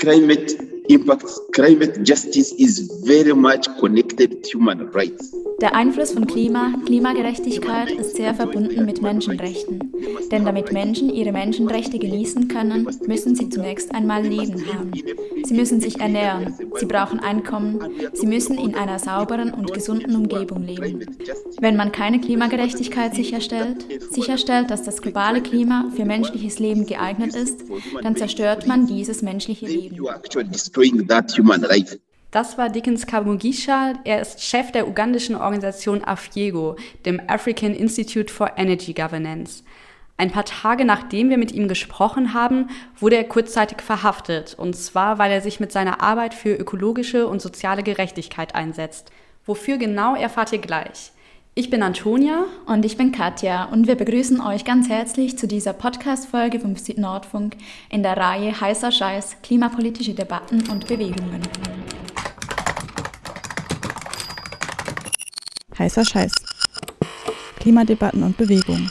climate impacts, climate justice is very much connected to human rights. Der Einfluss von Klima, Klimagerechtigkeit ist sehr verbunden mit Menschenrechten. Denn damit Menschen ihre Menschenrechte genießen können, müssen sie zunächst einmal Leben haben. Sie müssen sich ernähren, sie brauchen Einkommen, sie müssen in einer sauberen und gesunden Umgebung leben. Wenn man keine Klimagerechtigkeit sicherstellt, sicherstellt, dass das globale Klima für menschliches Leben geeignet ist, dann zerstört man dieses menschliche Leben. Das war Dickens Kamugisha. Er ist Chef der ugandischen Organisation AFIEGO, dem African Institute for Energy Governance. Ein paar Tage nachdem wir mit ihm gesprochen haben, wurde er kurzzeitig verhaftet, und zwar weil er sich mit seiner Arbeit für ökologische und soziale Gerechtigkeit einsetzt. Wofür genau erfahrt ihr gleich. Ich bin Antonia und ich bin Katja und wir begrüßen euch ganz herzlich zu dieser Podcast-Folge vom Südnordfunk in der Reihe Heißer Scheiß, klimapolitische Debatten und Bewegungen. Heißer Scheiß. Klimadebatten und Bewegung.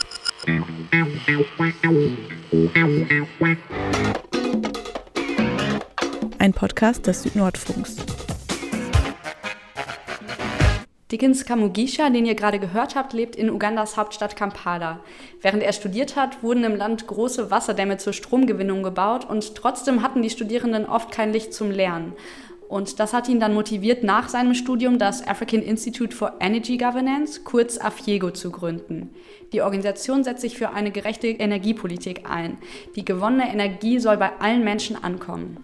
Ein Podcast des Südnordfunks. Dickens Kamugisha, den ihr gerade gehört habt, lebt in Ugandas Hauptstadt Kampala. Während er studiert hat, wurden im Land große Wasserdämme zur Stromgewinnung gebaut und trotzdem hatten die Studierenden oft kein Licht zum Lernen. Und das hat ihn dann motiviert, nach seinem Studium das African Institute for Energy Governance, kurz AFIEGO, zu gründen. Die Organisation setzt sich für eine gerechte Energiepolitik ein. Die gewonnene Energie soll bei allen Menschen ankommen.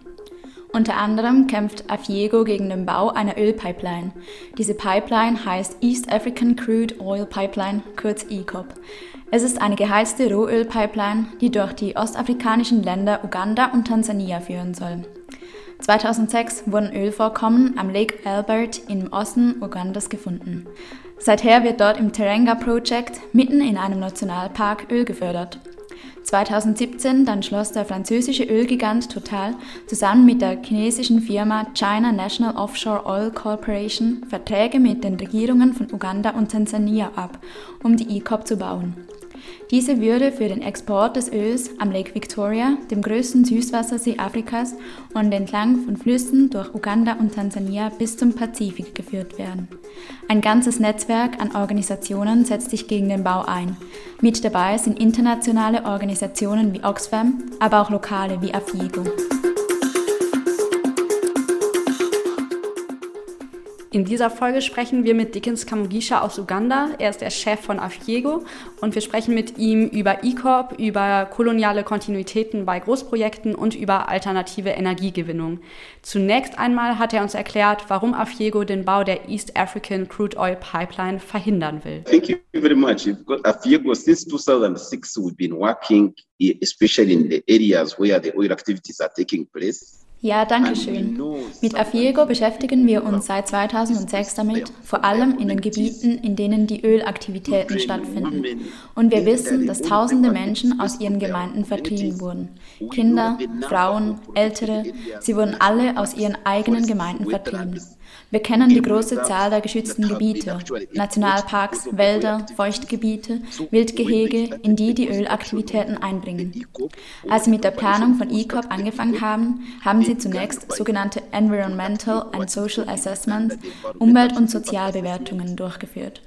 Unter anderem kämpft AFIEGO gegen den Bau einer Ölpipeline. Diese Pipeline heißt East African Crude Oil Pipeline, kurz ECOP. Es ist eine geheizte Rohölpipeline, die durch die ostafrikanischen Länder Uganda und Tansania führen soll. 2006 wurden Ölvorkommen am Lake Albert im Osten Ugandas gefunden. Seither wird dort im Terenga Project mitten in einem Nationalpark Öl gefördert. 2017 dann schloss der französische Ölgigant Total zusammen mit der chinesischen Firma China National Offshore Oil Corporation Verträge mit den Regierungen von Uganda und Tansania ab, um die ECOP zu bauen. Diese würde für den Export des Öls am Lake Victoria, dem größten Süßwassersee Afrikas, und entlang von Flüssen durch Uganda und Tansania bis zum Pazifik geführt werden. Ein ganzes Netzwerk an Organisationen setzt sich gegen den Bau ein. Mit dabei sind internationale Organisationen wie Oxfam, aber auch lokale wie AFIGO. In dieser Folge sprechen wir mit Dickens Kamugisha aus Uganda. Er ist der Chef von Afiego und wir sprechen mit ihm über E-Corp, über koloniale Kontinuitäten bei Großprojekten und über alternative Energiegewinnung. Zunächst einmal hat er uns erklärt, warum Afiego den Bau der East African Crude Oil Pipeline verhindern will. Thank you very much. Afiego, since 2006 we've been working especially in the areas where the oil activities are taking place. Ja, danke schön. Mit Afiego beschäftigen wir uns seit 2006 damit, vor allem in den Gebieten, in denen die Ölaktivitäten stattfinden. Und wir wissen, dass tausende Menschen aus ihren Gemeinden vertrieben wurden. Kinder, Frauen, Ältere, sie wurden alle aus ihren eigenen Gemeinden vertrieben. Wir kennen die große Zahl der geschützten Gebiete, Nationalparks, Wälder, Feuchtgebiete, Wildgehege, in die die Ölaktivitäten einbringen. Als sie mit der Planung von ECOP angefangen haben, haben sie zunächst sogenannte Environmental and Social Assessments, Umwelt- und Sozialbewertungen durchgeführt.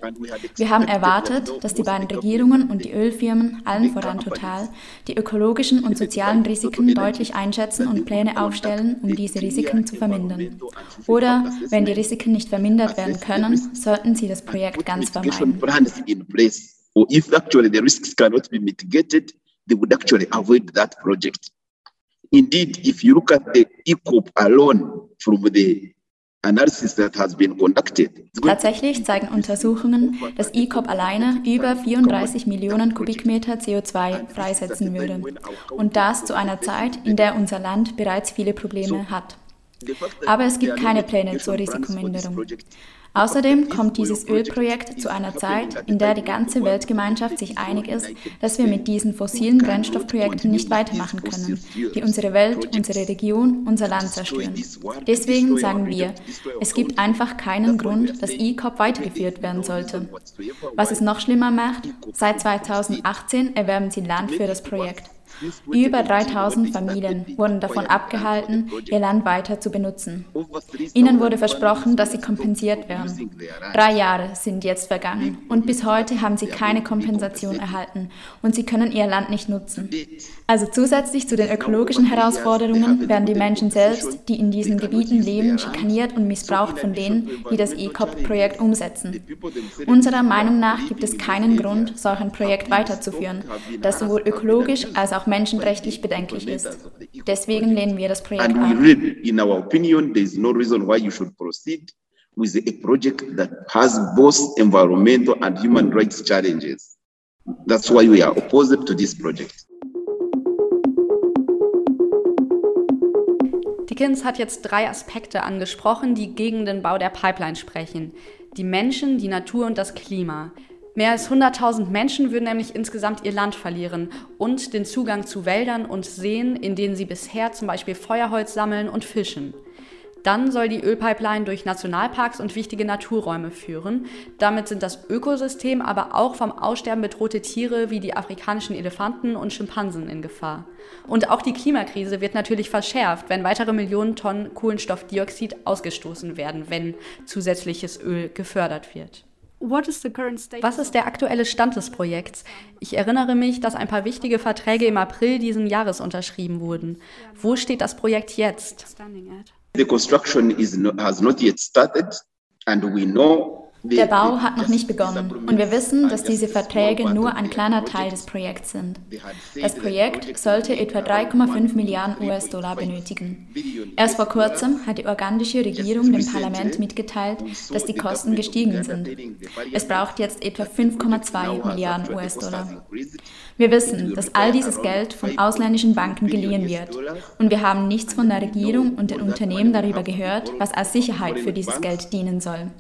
Wir haben erwartet, dass die beiden Regierungen und die Ölfirmen, allen voran Total, die ökologischen und sozialen Risiken deutlich einschätzen und Pläne aufstellen, um diese Risiken zu vermindern. Oder, wenn die Risiken nicht vermindert werden können, sollten Sie das Projekt ganz vermeiden. Or if actually the risks cannot be mitigated, they would actually avoid that project. Indeed, if you look at the ECOP alone from the Tatsächlich zeigen Untersuchungen, dass ECOP alleine über 34 Millionen Kubikmeter CO2 freisetzen würde. Und das zu einer Zeit, in der unser Land bereits viele Probleme hat. Aber es gibt keine Pläne zur Risikominderung. Außerdem kommt dieses Ölprojekt zu einer Zeit, in der die ganze Weltgemeinschaft sich einig ist, dass wir mit diesen fossilen Brennstoffprojekten nicht weitermachen können, die unsere Welt, unsere Region, unser Land zerstören. Deswegen sagen wir, es gibt einfach keinen Grund, dass ECOP weitergeführt werden sollte. Was es noch schlimmer macht, seit 2018 erwerben sie Land für das Projekt. Über 3000 Familien wurden davon abgehalten, ihr Land weiter zu benutzen. Ihnen wurde versprochen, dass sie kompensiert werden. Drei Jahre sind jetzt vergangen und bis heute haben sie keine Kompensation erhalten und sie können ihr Land nicht nutzen. Also zusätzlich zu den ökologischen Herausforderungen werden die Menschen selbst, die in diesen Gebieten leben, schikaniert und missbraucht von denen, die das ECOP-Projekt umsetzen. Unserer Meinung nach gibt es keinen Grund, solch ein Projekt weiterzuführen, das sowohl ökologisch als auch menschenrechtlich bedenklich ist. Deswegen lehnen wir das Projekt ab. with a project that has both environmental and human rights challenges. That's why we are opposed to this project. Dickens hat jetzt drei Aspekte angesprochen, die gegen den Bau der Pipeline sprechen. Die Menschen, die Natur und das Klima. Mehr als 100.000 Menschen würden nämlich insgesamt ihr Land verlieren und den Zugang zu Wäldern und Seen, in denen sie bisher zum Beispiel Feuerholz sammeln und fischen. Dann soll die Ölpipeline durch Nationalparks und wichtige Naturräume führen. Damit sind das Ökosystem, aber auch vom Aussterben bedrohte Tiere wie die afrikanischen Elefanten und Schimpansen in Gefahr. Und auch die Klimakrise wird natürlich verschärft, wenn weitere Millionen Tonnen Kohlenstoffdioxid ausgestoßen werden, wenn zusätzliches Öl gefördert wird. Was ist der aktuelle Stand des Projekts? Ich erinnere mich, dass ein paar wichtige Verträge im April diesen Jahres unterschrieben wurden. Wo steht das Projekt jetzt? The construction is no, has not yet started and we know der Bau hat noch nicht begonnen und wir wissen, dass diese Verträge nur ein kleiner Teil des Projekts sind. Das Projekt sollte etwa 3,5 Milliarden US-Dollar benötigen. Erst vor kurzem hat die ugandische Regierung dem Parlament mitgeteilt, dass die Kosten gestiegen sind. Es braucht jetzt etwa 5,2 Milliarden US-Dollar. Wir wissen, dass all dieses Geld von ausländischen Banken geliehen wird und wir haben nichts von der Regierung und den Unternehmen darüber gehört, was als Sicherheit für dieses Geld dienen soll.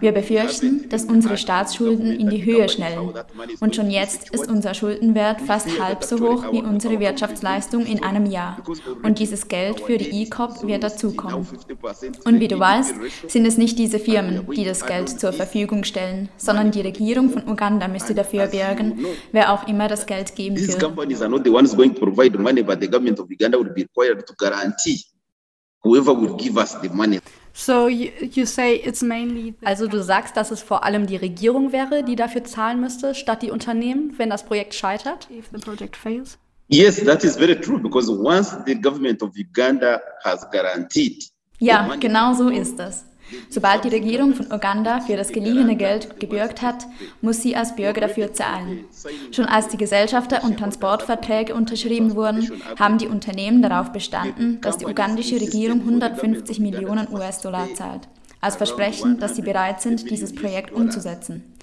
Wir befürchten, dass unsere Staatsschulden in die Höhe schnellen. Und schon jetzt ist unser Schuldenwert fast halb so hoch wie unsere Wirtschaftsleistung in einem Jahr. Und dieses Geld für die ECOP wird dazukommen. Und wie du weißt, sind es nicht diese Firmen, die das Geld zur Verfügung stellen, sondern die Regierung von Uganda müsste dafür bürgen, wer auch immer das Geld geben will. So you, you say it's mainly also du sagst, dass es vor allem die Regierung wäre, die dafür zahlen müsste, statt die Unternehmen, wenn das Projekt scheitert? If the project fails. Yes, that is very true because once the government of Uganda has guaranteed Ja, genau so ist es. Sobald die Regierung von Uganda für das geliehene Geld gebürgt hat, muss sie als Bürger dafür zahlen. Schon als die Gesellschafter- und Transportverträge unterschrieben wurden, haben die Unternehmen darauf bestanden, dass die ugandische Regierung 150 Millionen US-Dollar zahlt als Versprechen, dass sie bereit sind, dieses Projekt umzusetzen.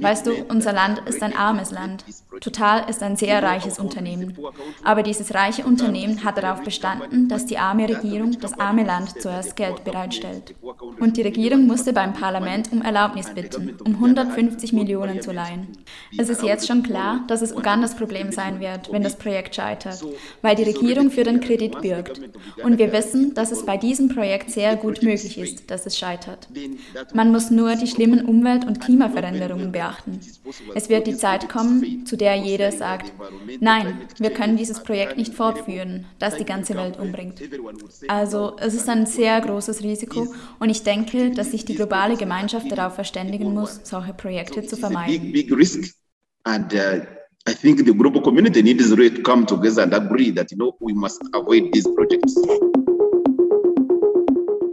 Weißt du, unser Land ist ein armes Land. Total ist ein sehr reiches Unternehmen. Aber dieses reiche Unternehmen hat darauf bestanden, dass die arme Regierung das arme Land zuerst Geld bereitstellt. Und die Regierung musste beim Parlament um Erlaubnis bitten, um 150 Millionen zu leihen. Es ist jetzt schon klar, dass es Ugandas Problem sein wird, wenn das Projekt scheitert, weil die Regierung für den Kredit bürgt. Und wir wissen, dass es bei diesem Projekt sehr gut möglich ist, dass es scheitert. Man muss nur die schlimmen Umwelt- und Klimaveränderungen beachten. Es wird die Zeit kommen, zu der jeder sagt, nein, wir können dieses Projekt nicht fortführen, das die ganze Welt umbringt. Also es ist ein sehr großes Risiko und ich denke, dass sich die globale Gemeinschaft darauf verständigen muss, solche Projekte zu vermeiden. Uh, I think the global community needs to come together and agree that you know we must avoid these projects.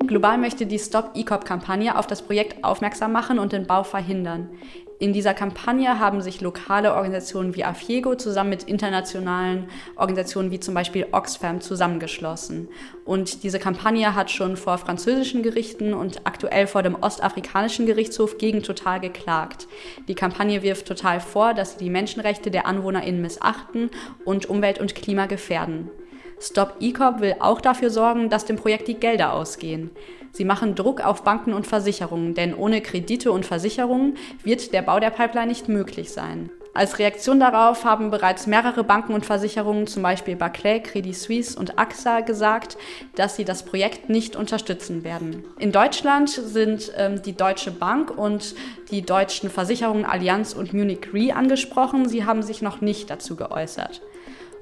Global möchte die Stop ECOP-Kampagne auf das Projekt aufmerksam machen und den Bau verhindern. In dieser Kampagne haben sich lokale Organisationen wie AFIEGO zusammen mit internationalen Organisationen wie zum Beispiel Oxfam zusammengeschlossen. Und diese Kampagne hat schon vor französischen Gerichten und aktuell vor dem ostafrikanischen Gerichtshof gegen Total geklagt. Die Kampagne wirft Total vor, dass sie die Menschenrechte der AnwohnerInnen missachten und Umwelt und Klima gefährden. Stop ECOP will auch dafür sorgen, dass dem Projekt die Gelder ausgehen. Sie machen Druck auf Banken und Versicherungen, denn ohne Kredite und Versicherungen wird der Bau der Pipeline nicht möglich sein. Als Reaktion darauf haben bereits mehrere Banken und Versicherungen, zum Beispiel Barclay, Credit Suisse und AXA, gesagt, dass sie das Projekt nicht unterstützen werden. In Deutschland sind ähm, die Deutsche Bank und die deutschen Versicherungen Allianz und Munich Re angesprochen. Sie haben sich noch nicht dazu geäußert.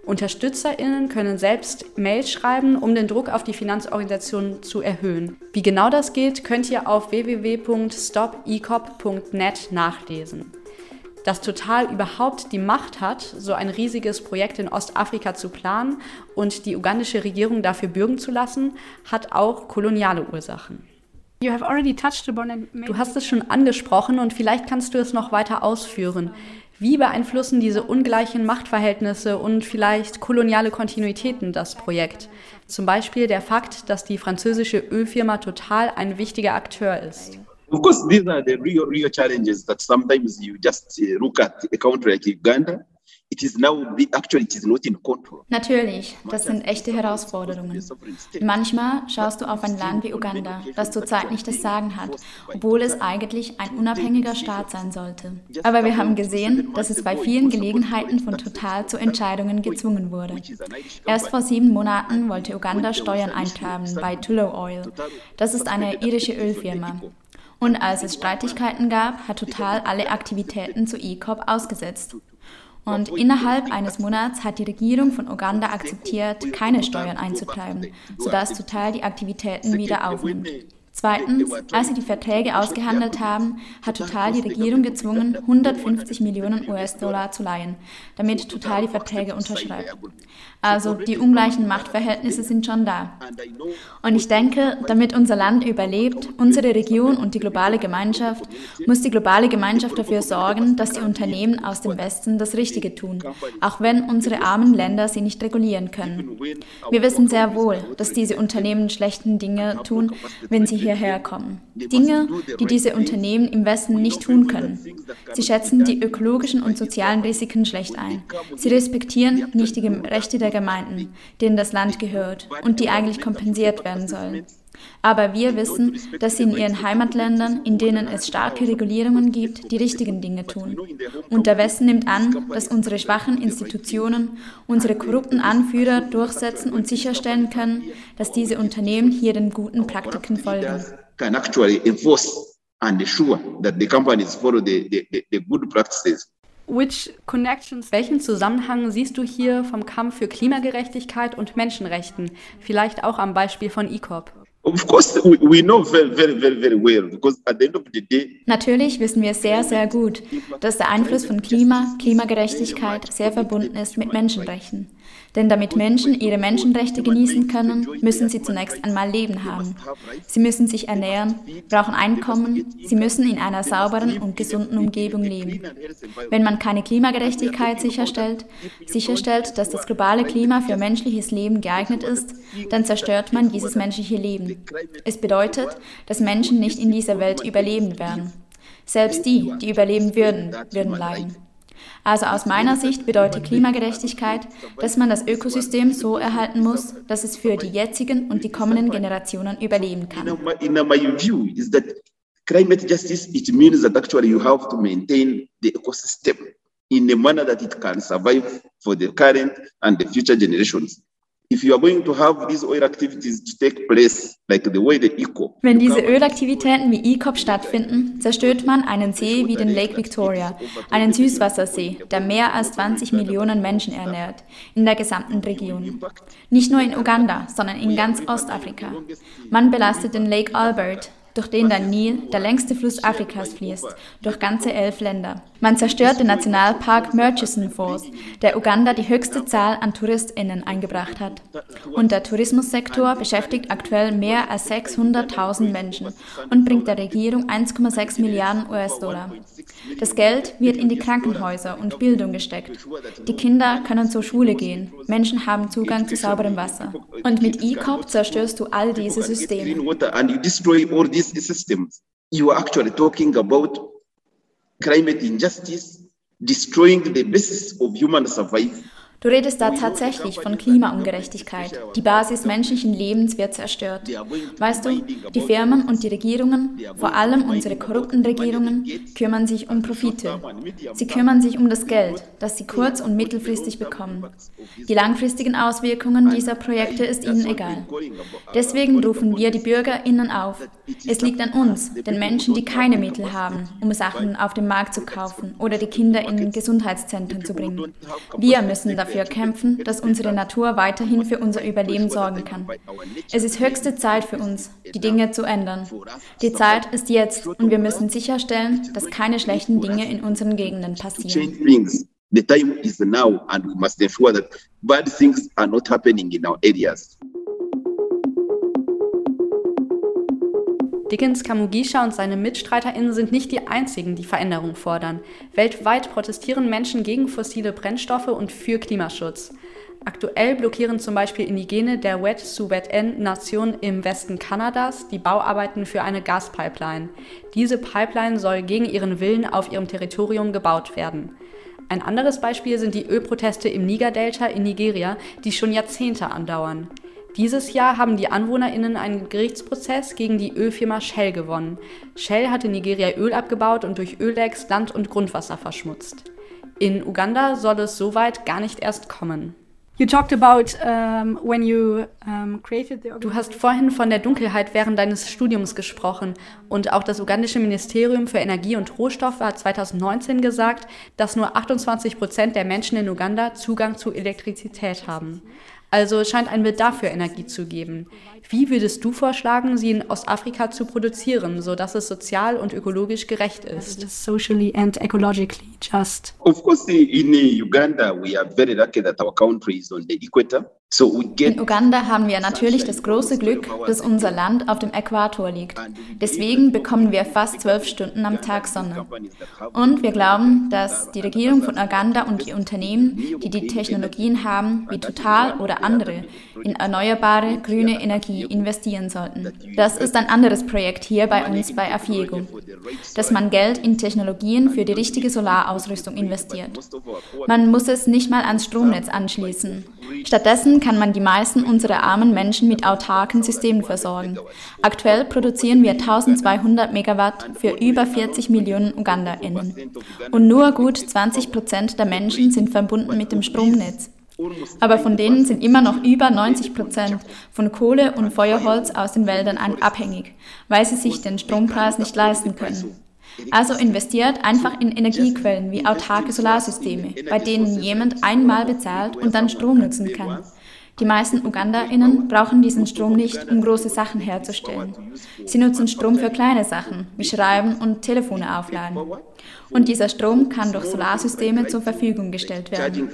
UnterstützerInnen können selbst Mails schreiben, um den Druck auf die Finanzorganisation zu erhöhen. Wie genau das geht, könnt ihr auf www.stopecop.net nachlesen. Dass Total überhaupt die Macht hat, so ein riesiges Projekt in Ostafrika zu planen und die ugandische Regierung dafür bürgen zu lassen, hat auch koloniale Ursachen. Du hast es schon angesprochen und vielleicht kannst du es noch weiter ausführen. Wie beeinflussen diese ungleichen Machtverhältnisse und vielleicht koloniale Kontinuitäten das Projekt? Zum Beispiel der Fakt, dass die französische Ölfirma Total ein wichtiger Akteur ist. Of course, these are the real, real challenges that sometimes you just uh, look at a country like Uganda It is now, actually, it is not in control. Natürlich, das sind echte Herausforderungen. Manchmal schaust du auf ein Land wie Uganda, das zurzeit nicht das Sagen hat, obwohl es eigentlich ein unabhängiger Staat sein sollte. Aber wir haben gesehen, dass es bei vielen Gelegenheiten von Total zu Entscheidungen gezwungen wurde. Erst vor sieben Monaten wollte Uganda Steuern eintreiben bei Tullow Oil. Das ist eine irische Ölfirma. Und als es Streitigkeiten gab, hat Total alle Aktivitäten zu ECOP ausgesetzt. Und innerhalb eines Monats hat die Regierung von Uganda akzeptiert, keine Steuern einzutreiben, sodass Total die Aktivitäten wieder aufnimmt. Zweitens, als sie die Verträge ausgehandelt haben, hat Total die Regierung gezwungen, 150 Millionen US-Dollar zu leihen, damit Total die Verträge unterschreibt. Also die ungleichen Machtverhältnisse sind schon da. Und ich denke, damit unser Land überlebt, unsere Region und die globale Gemeinschaft, muss die globale Gemeinschaft dafür sorgen, dass die Unternehmen aus dem Westen das Richtige tun, auch wenn unsere armen Länder sie nicht regulieren können. Wir wissen sehr wohl, dass diese Unternehmen schlechten Dinge tun, wenn sie hierher kommen. Dinge, die diese Unternehmen im Westen nicht tun können. Sie schätzen die ökologischen und sozialen Risiken schlecht ein. Sie respektieren nicht die Rechte der Gemeinden, denen das Land gehört und die eigentlich kompensiert werden sollen. Aber wir wissen, dass sie in ihren Heimatländern, in denen es starke Regulierungen gibt, die richtigen Dinge tun. Und der Westen nimmt an, dass unsere schwachen Institutionen, unsere korrupten Anführer durchsetzen und sicherstellen können, dass diese Unternehmen hier den guten Praktiken folgen. and ensure that the companies follow the, the, the good practices. Welchen Zusammenhang siehst du hier vom Kampf für Klimagerechtigkeit und Menschenrechten? Vielleicht auch am Beispiel von ECOP. Natürlich wissen wir sehr, sehr gut, dass der Einfluss von Klima, Klimagerechtigkeit sehr verbunden ist mit Menschenrechten. Denn damit Menschen ihre Menschenrechte genießen können, müssen sie zunächst einmal Leben haben. Sie müssen sich ernähren, brauchen Einkommen, sie müssen in einer sauberen und gesunden Umgebung leben. Wenn man keine Klimagerechtigkeit sicherstellt, sicherstellt, dass das globale Klima für menschliches Leben geeignet ist, dann zerstört man dieses menschliche Leben. Es bedeutet, dass Menschen nicht in dieser Welt überleben werden. Selbst die, die überleben würden, würden leiden. Also aus meiner Sicht bedeutet Klimagerechtigkeit, dass man das Ökosystem so erhalten muss, dass es für die jetzigen und die kommenden Generationen überleben kann. In my view is that climate justice it means that actually you have to maintain the ecosystem in a manner that it can survive for the current and the future generations. Wenn diese Ölaktivitäten wie ECOP stattfinden, zerstört man einen See wie den Lake Victoria, einen Süßwassersee, der mehr als 20 Millionen Menschen ernährt, in der gesamten Region. Nicht nur in Uganda, sondern in ganz Ostafrika. Man belastet den Lake Albert, durch den der Nil, der längste Fluss Afrikas, fließt, durch ganze elf Länder. Man zerstört den Nationalpark Murchison Falls, der Uganda die höchste Zahl an TouristInnen eingebracht hat. Und der Tourismussektor beschäftigt aktuell mehr als 600.000 Menschen und bringt der Regierung 1,6 Milliarden US-Dollar. Das Geld wird in die Krankenhäuser und Bildung gesteckt. Die Kinder können zur Schule gehen. Menschen haben Zugang zu sauberem Wasser. Und mit E-Cop zerstörst du all diese Systeme. Systems, you are actually talking about climate injustice, destroying the basis of human survival. Du redest da tatsächlich von Klimaungerechtigkeit. Die Basis menschlichen Lebens wird zerstört. Weißt du, die Firmen und die Regierungen, vor allem unsere korrupten Regierungen, kümmern sich um Profite. Sie kümmern sich um das Geld, das sie kurz- und mittelfristig bekommen. Die langfristigen Auswirkungen dieser Projekte ist ihnen egal. Deswegen rufen wir die BürgerInnen auf. Es liegt an uns, den Menschen, die keine Mittel haben, um Sachen auf dem Markt zu kaufen oder die Kinder in Gesundheitszentren zu bringen. Wir müssen dafür dafür kämpfen, dass unsere Natur weiterhin für unser Überleben sorgen kann. Es ist höchste Zeit für uns, die Dinge zu ändern. Die Zeit ist jetzt und wir müssen sicherstellen, dass keine schlechten Dinge in unseren Gegenden passieren. The time is now and we must ensure that bad things are not happening in our areas. Dickens Kamugisha und seine MitstreiterInnen sind nicht die einzigen, die Veränderung fordern. Weltweit protestieren Menschen gegen fossile Brennstoffe und für Klimaschutz. Aktuell blockieren zum Beispiel Indigene der Wet-Suwet-N-Nation im Westen Kanadas die Bauarbeiten für eine Gaspipeline. Diese Pipeline soll gegen ihren Willen auf ihrem Territorium gebaut werden. Ein anderes Beispiel sind die Ölproteste im Niger-Delta in Nigeria, die schon Jahrzehnte andauern. Dieses Jahr haben die AnwohnerInnen einen Gerichtsprozess gegen die Ölfirma Shell gewonnen. Shell hatte Nigeria Öl abgebaut und durch Öllecks Land- und Grundwasser verschmutzt. In Uganda soll es soweit gar nicht erst kommen. You talked about um, when you um, created the Du hast vorhin von der Dunkelheit während deines Studiums gesprochen und auch das ugandische Ministerium für Energie und Rohstoffe hat 2019 gesagt, dass nur 28 Prozent der Menschen in Uganda Zugang zu Elektrizität haben. Also scheint ein Bedarf für Energie zu geben. Wie würdest du vorschlagen, sie in Ostafrika zu produzieren, sodass es sozial und ökologisch gerecht ist? socially and ecologically just. Of course, in Uganda, we are very lucky that our country is on the equator. In Uganda haben wir natürlich das große Glück, dass unser Land auf dem Äquator liegt. Deswegen bekommen wir fast zwölf Stunden am Tag Sonne. Und wir glauben, dass die Regierung von Uganda und die Unternehmen, die die Technologien haben, wie Total oder andere, in erneuerbare grüne Energie investieren sollten. Das ist ein anderes Projekt hier bei uns bei Afiego, dass man Geld in Technologien für die richtige Solarausrüstung investiert. Man muss es nicht mal ans Stromnetz anschließen. Stattdessen kann man die meisten unserer armen Menschen mit autarken Systemen versorgen. Aktuell produzieren wir 1200 Megawatt für über 40 Millionen UgandaInnen. Und nur gut 20 Prozent der Menschen sind verbunden mit dem Stromnetz. Aber von denen sind immer noch über 90 Prozent von Kohle und Feuerholz aus den Wäldern abhängig, weil sie sich den Strompreis nicht leisten können. Also investiert einfach in Energiequellen wie autarke Solarsysteme, bei denen jemand einmal bezahlt und dann Strom nutzen kann. Die meisten UgandaInnen brauchen diesen Strom nicht, um große Sachen herzustellen. Sie nutzen Strom für kleine Sachen, wie Schreiben und Telefone aufladen. Und dieser Strom kann durch Solarsysteme zur Verfügung gestellt werden.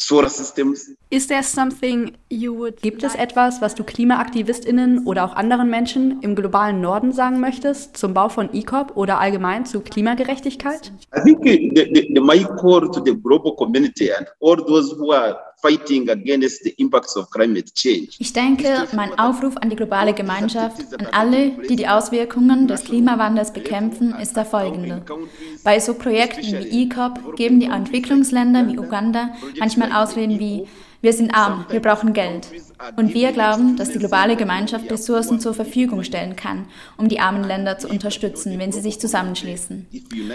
Solar systems. Is there something you would Gibt es etwas, was du KlimaaktivistInnen oder auch anderen Menschen im globalen Norden sagen möchtest zum Bau von ECOP oder allgemein zu Klimagerechtigkeit? I think the, the, the, my call to the global community and all those who are fighting against the impacts of climate change Ich denke, mein Aufruf an die globale Gemeinschaft, an alle, die die Auswirkungen des Klimawandels bekämpfen, ist der folgende. Bei so Projekten wie ECOP geben die Entwicklungsländer wie Uganda manchmal Ausreden wie wir sind arm, wir brauchen Geld. Und wir glauben, dass die globale Gemeinschaft Ressourcen zur Verfügung stellen kann, um die armen Länder zu unterstützen, wenn sie sich zusammenschließen,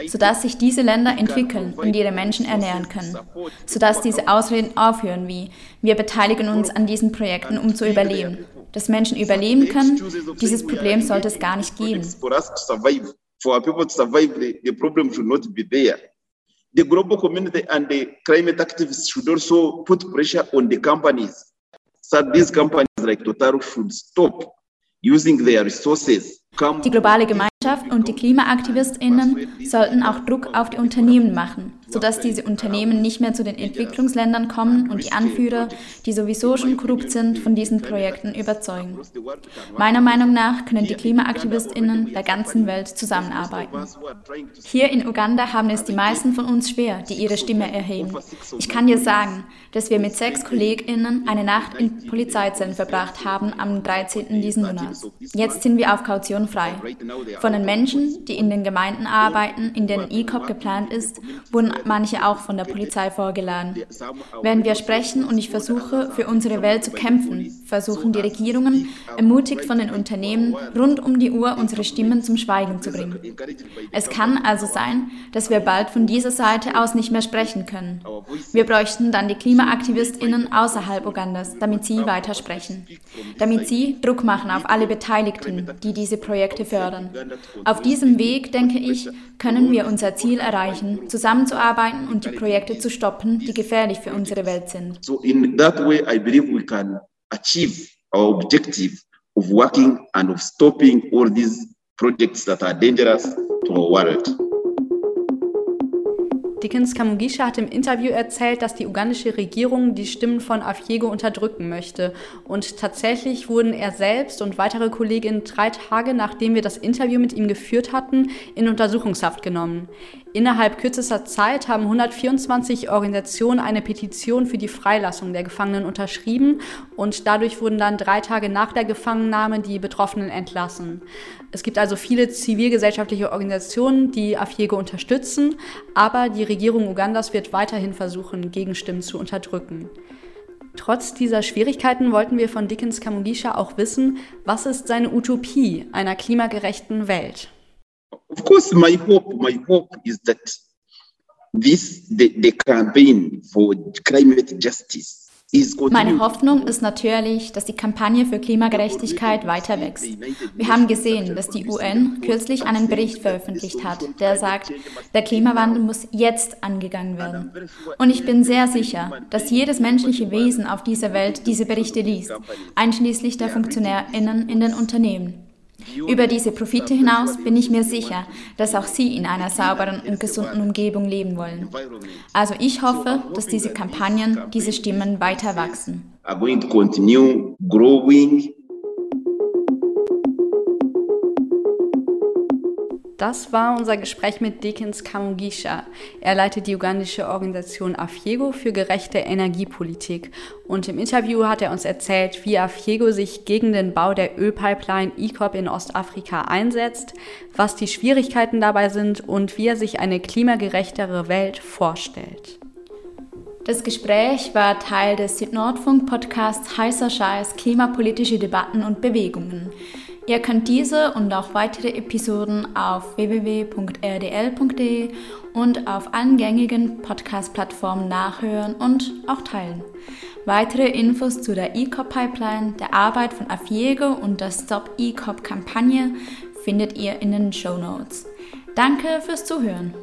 sodass sich diese Länder entwickeln und ihre Menschen ernähren können, sodass diese Ausreden aufhören wie wir beteiligen uns an diesen Projekten, um zu überleben. Dass Menschen überleben können, dieses Problem sollte es gar nicht geben. The, global community and the climate activists should also put pressure on the companies. So these companies like Total should stop using their resources. Die globale Gemeinschaft und die KlimaaktivistInnen sollten auch Druck auf die Unternehmen machen, sodass diese Unternehmen nicht mehr zu den Entwicklungsländern kommen und die Anführer, die sowieso schon korrupt sind, von diesen Projekten überzeugen. Meiner Meinung nach können die KlimaaktivistInnen der ganzen Welt zusammenarbeiten. Hier in Uganda haben es die meisten von uns schwer, die ihre Stimme erheben. Ich kann dir sagen, dass wir mit sechs KollegInnen eine Nacht in Polizeizellen verbracht haben am 13. diesen Monats. Jetzt sind wir auf Kaution frei. Von den Menschen, die in den Gemeinden arbeiten, in denen ECOP geplant ist, wurden manche auch von der Polizei vorgeladen. Während wir sprechen und ich versuche, für unsere Welt zu kämpfen, versuchen die Regierungen, ermutigt von den Unternehmen, rund um die Uhr unsere Stimmen zum Schweigen zu bringen. Es kann also sein, dass wir bald von dieser Seite aus nicht mehr sprechen können. Wir bräuchten dann die KlimaaktivistInnen außerhalb Ugandas, damit sie weitersprechen. Damit sie Druck machen auf alle Beteiligten, die diese Projekte Projekte fördern. Auf diesem Weg, denke ich, können wir unser Ziel erreichen, zusammenzuarbeiten und die Projekte zu stoppen, die gefährlich für unsere Welt sind. So in that way, I believe we can achieve our objective of working and of stopping all these projects that are dangerous to our world. Dickens Kamugisha hat im Interview erzählt, dass die ugandische Regierung die Stimmen von Afyego unterdrücken möchte. Und tatsächlich wurden er selbst und weitere Kolleginnen drei Tage, nachdem wir das Interview mit ihm geführt hatten, in Untersuchungshaft genommen. Innerhalb kürzester Zeit haben 124 Organisationen eine Petition für die Freilassung der Gefangenen unterschrieben und dadurch wurden dann drei Tage nach der Gefangennahme die Betroffenen entlassen. Es gibt also viele zivilgesellschaftliche Organisationen, die Afiego unterstützen, aber die Regierung Ugandas wird weiterhin versuchen, Gegenstimmen zu unterdrücken. Trotz dieser Schwierigkeiten wollten wir von Dickens Kamugisha auch wissen, was ist seine Utopie einer klimagerechten Welt? Of course, my hope, my hope is that this the, the campaign for climate justice meine Hoffnung ist natürlich, dass die Kampagne für Klimagerechtigkeit weiter wächst. Wir haben gesehen, dass die UN kürzlich einen Bericht veröffentlicht hat, der sagt, der Klimawandel muss jetzt angegangen werden. Und ich bin sehr sicher, dass jedes menschliche Wesen auf dieser Welt diese Berichte liest, einschließlich der Funktionärinnen in den Unternehmen. Über diese Profite hinaus bin ich mir sicher, dass auch Sie in einer sauberen und gesunden Umgebung leben wollen. Also ich hoffe, dass diese Kampagnen, diese Stimmen weiter wachsen. Das war unser Gespräch mit Dekins Kamugisha. Er leitet die ugandische Organisation Afiego für gerechte Energiepolitik. Und im Interview hat er uns erzählt, wie Afiego sich gegen den Bau der Ölpipeline ECOP in Ostafrika einsetzt, was die Schwierigkeiten dabei sind und wie er sich eine klimagerechtere Welt vorstellt. Das Gespräch war Teil des Südnordfunk-Podcasts Heißer Scheiß Klimapolitische Debatten und Bewegungen. Ihr könnt diese und auch weitere Episoden auf www.rdl.de und auf allen gängigen Podcast-Plattformen nachhören und auch teilen. Weitere Infos zu der ECOP-Pipeline, der Arbeit von Afiego und der Stop ECOP-Kampagne findet ihr in den Show Notes. Danke fürs Zuhören.